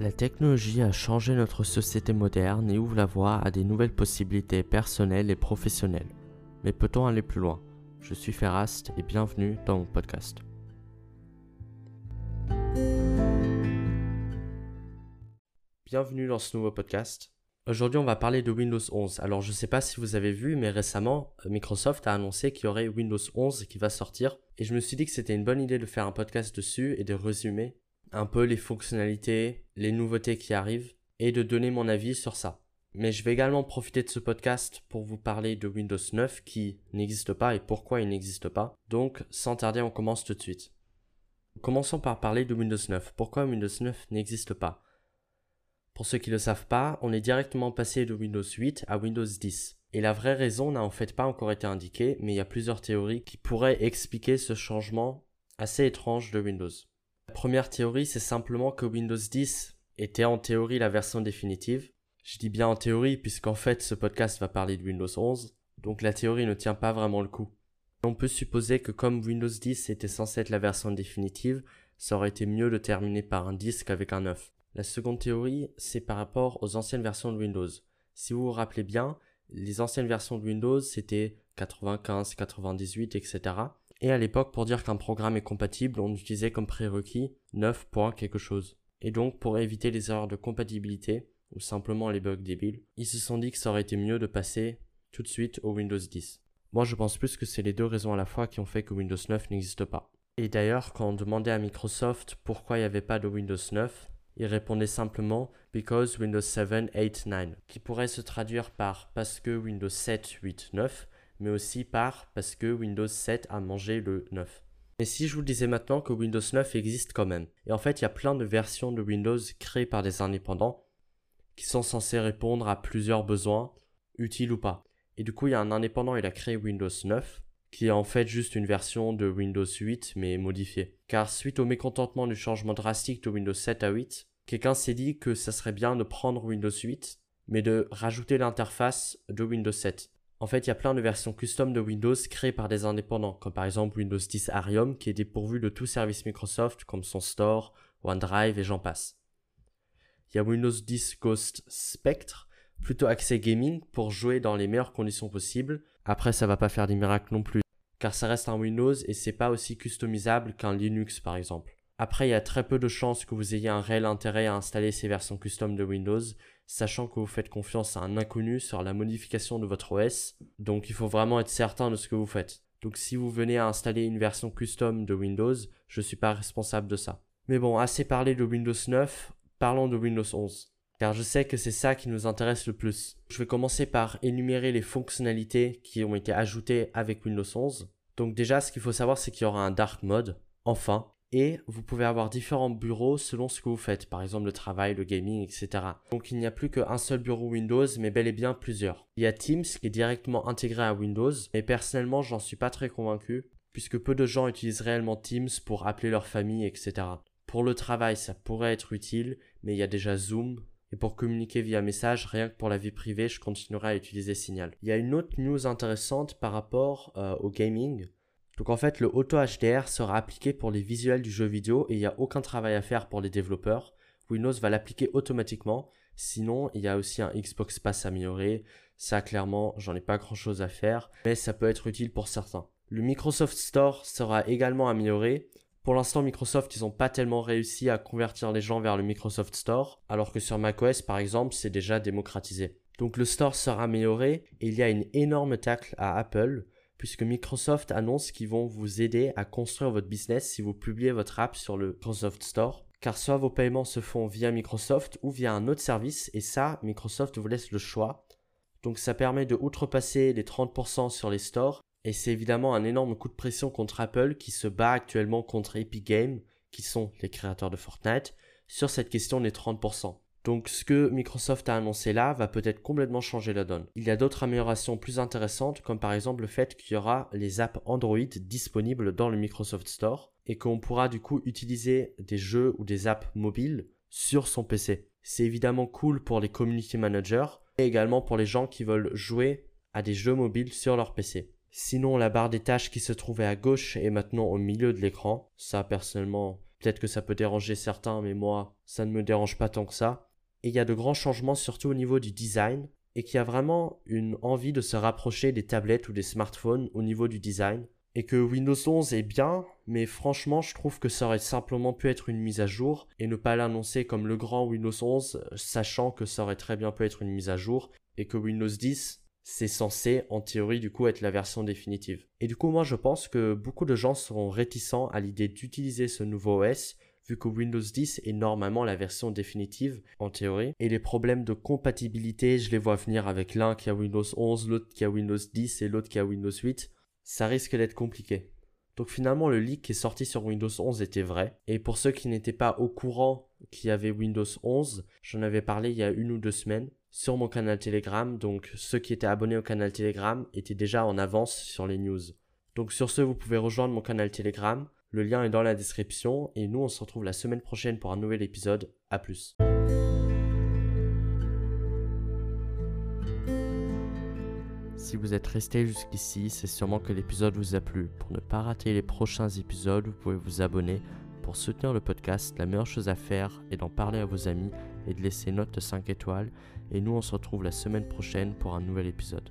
La technologie a changé notre société moderne et ouvre la voie à des nouvelles possibilités personnelles et professionnelles. Mais peut-on aller plus loin? Je suis Ferrast et bienvenue dans mon podcast. Bienvenue dans ce nouveau podcast. Aujourd'hui, on va parler de Windows 11. Alors, je ne sais pas si vous avez vu, mais récemment, Microsoft a annoncé qu'il y aurait Windows 11 qui va sortir. Et je me suis dit que c'était une bonne idée de faire un podcast dessus et de résumer un peu les fonctionnalités, les nouveautés qui arrivent et de donner mon avis sur ça. Mais je vais également profiter de ce podcast pour vous parler de Windows 9 qui n'existe pas et pourquoi il n'existe pas. Donc, sans tarder, on commence tout de suite. Commençons par parler de Windows 9. Pourquoi Windows 9 n'existe pas? Pour ceux qui ne le savent pas, on est directement passé de Windows 8 à Windows 10. Et la vraie raison n'a en fait pas encore été indiquée, mais il y a plusieurs théories qui pourraient expliquer ce changement assez étrange de Windows. La première théorie, c'est simplement que Windows 10 était en théorie la version définitive. Je dis bien en théorie puisqu'en fait ce podcast va parler de Windows 11, donc la théorie ne tient pas vraiment le coup. On peut supposer que comme Windows 10 était censé être la version définitive, ça aurait été mieux de terminer par un 10 qu'avec un 9. La seconde théorie, c'est par rapport aux anciennes versions de Windows. Si vous vous rappelez bien, les anciennes versions de Windows, c'était 95, 98, etc. Et à l'époque, pour dire qu'un programme est compatible, on utilisait comme prérequis 9 points quelque chose. Et donc, pour éviter les erreurs de compatibilité, ou simplement les bugs débiles, ils se sont dit que ça aurait été mieux de passer tout de suite au Windows 10. Moi, je pense plus que c'est les deux raisons à la fois qui ont fait que Windows 9 n'existe pas. Et d'ailleurs, quand on demandait à Microsoft pourquoi il n'y avait pas de Windows 9, ils répondaient simplement Because Windows 7, 8, 9, qui pourrait se traduire par parce que Windows 7, 8, 9 mais aussi par parce que Windows 7 a mangé le 9. Et si je vous disais maintenant que Windows 9 existe quand même, et en fait il y a plein de versions de Windows créées par des indépendants qui sont censés répondre à plusieurs besoins, utiles ou pas. Et du coup il y a un indépendant, il a créé Windows 9, qui est en fait juste une version de Windows 8 mais modifiée. Car suite au mécontentement du changement drastique de Windows 7 à 8, quelqu'un s'est dit que ça serait bien de prendre Windows 8 mais de rajouter l'interface de Windows 7. En fait, il y a plein de versions custom de Windows créées par des indépendants, comme par exemple Windows 10 Arium, qui est dépourvu de tout service Microsoft, comme son Store, OneDrive et j'en passe. Il y a Windows 10 Ghost Spectre, plutôt axé gaming, pour jouer dans les meilleures conditions possibles. Après, ça va pas faire des miracles non plus, car ça reste un Windows et c'est pas aussi customisable qu'un Linux par exemple. Après, il y a très peu de chances que vous ayez un réel intérêt à installer ces versions custom de Windows, sachant que vous faites confiance à un inconnu sur la modification de votre OS, donc il faut vraiment être certain de ce que vous faites. Donc si vous venez à installer une version custom de Windows, je ne suis pas responsable de ça. Mais bon, assez parlé de Windows 9, parlons de Windows 11. Car je sais que c'est ça qui nous intéresse le plus. Je vais commencer par énumérer les fonctionnalités qui ont été ajoutées avec Windows 11. Donc déjà, ce qu'il faut savoir, c'est qu'il y aura un dark mode, enfin, et vous pouvez avoir différents bureaux selon ce que vous faites, par exemple le travail, le gaming, etc. Donc il n'y a plus qu'un seul bureau Windows, mais bel et bien plusieurs. Il y a Teams qui est directement intégré à Windows, mais personnellement j'en suis pas très convaincu, puisque peu de gens utilisent réellement Teams pour appeler leur famille, etc. Pour le travail, ça pourrait être utile, mais il y a déjà Zoom, et pour communiquer via message, rien que pour la vie privée, je continuerai à utiliser Signal. Il y a une autre news intéressante par rapport euh, au gaming. Donc en fait, le Auto HDR sera appliqué pour les visuels du jeu vidéo et il n'y a aucun travail à faire pour les développeurs. Windows va l'appliquer automatiquement. Sinon, il y a aussi un Xbox Pass amélioré. Ça, clairement, j'en ai pas grand chose à faire, mais ça peut être utile pour certains. Le Microsoft Store sera également amélioré. Pour l'instant, Microsoft, ils n'ont pas tellement réussi à convertir les gens vers le Microsoft Store, alors que sur macOS, par exemple, c'est déjà démocratisé. Donc le store sera amélioré et il y a une énorme tacle à Apple puisque Microsoft annonce qu'ils vont vous aider à construire votre business si vous publiez votre app sur le Microsoft Store. Car soit vos paiements se font via Microsoft ou via un autre service, et ça, Microsoft vous laisse le choix. Donc ça permet de outrepasser les 30% sur les stores, et c'est évidemment un énorme coup de pression contre Apple qui se bat actuellement contre Epic Games, qui sont les créateurs de Fortnite, sur cette question des 30%. Donc ce que Microsoft a annoncé là va peut-être complètement changer la donne. Il y a d'autres améliorations plus intéressantes comme par exemple le fait qu'il y aura les apps Android disponibles dans le Microsoft Store et qu'on pourra du coup utiliser des jeux ou des apps mobiles sur son PC. C'est évidemment cool pour les community managers et également pour les gens qui veulent jouer à des jeux mobiles sur leur PC. Sinon, la barre des tâches qui se trouvait à gauche est maintenant au milieu de l'écran. Ça, personnellement, Peut-être que ça peut déranger certains, mais moi, ça ne me dérange pas tant que ça. Et il y a de grands changements surtout au niveau du design et qui a vraiment une envie de se rapprocher des tablettes ou des smartphones au niveau du design. Et que Windows 11 est bien, mais franchement, je trouve que ça aurait simplement pu être une mise à jour et ne pas l'annoncer comme le grand Windows 11, sachant que ça aurait très bien pu être une mise à jour et que Windows 10, c'est censé, en théorie, du coup, être la version définitive. Et du coup, moi, je pense que beaucoup de gens seront réticents à l'idée d'utiliser ce nouveau OS vu que Windows 10 est normalement la version définitive en théorie. Et les problèmes de compatibilité, je les vois venir avec l'un qui a Windows 11, l'autre qui a Windows 10 et l'autre qui a Windows 8. Ça risque d'être compliqué. Donc finalement le leak qui est sorti sur Windows 11 était vrai. Et pour ceux qui n'étaient pas au courant qu'il y avait Windows 11, j'en avais parlé il y a une ou deux semaines sur mon canal Telegram. Donc ceux qui étaient abonnés au canal Telegram étaient déjà en avance sur les news. Donc sur ce, vous pouvez rejoindre mon canal Telegram. Le lien est dans la description et nous on se retrouve la semaine prochaine pour un nouvel épisode. A plus. Si vous êtes resté jusqu'ici, c'est sûrement que l'épisode vous a plu. Pour ne pas rater les prochains épisodes, vous pouvez vous abonner. Pour soutenir le podcast, la meilleure chose à faire est d'en parler à vos amis et de laisser une note de 5 étoiles. Et nous on se retrouve la semaine prochaine pour un nouvel épisode.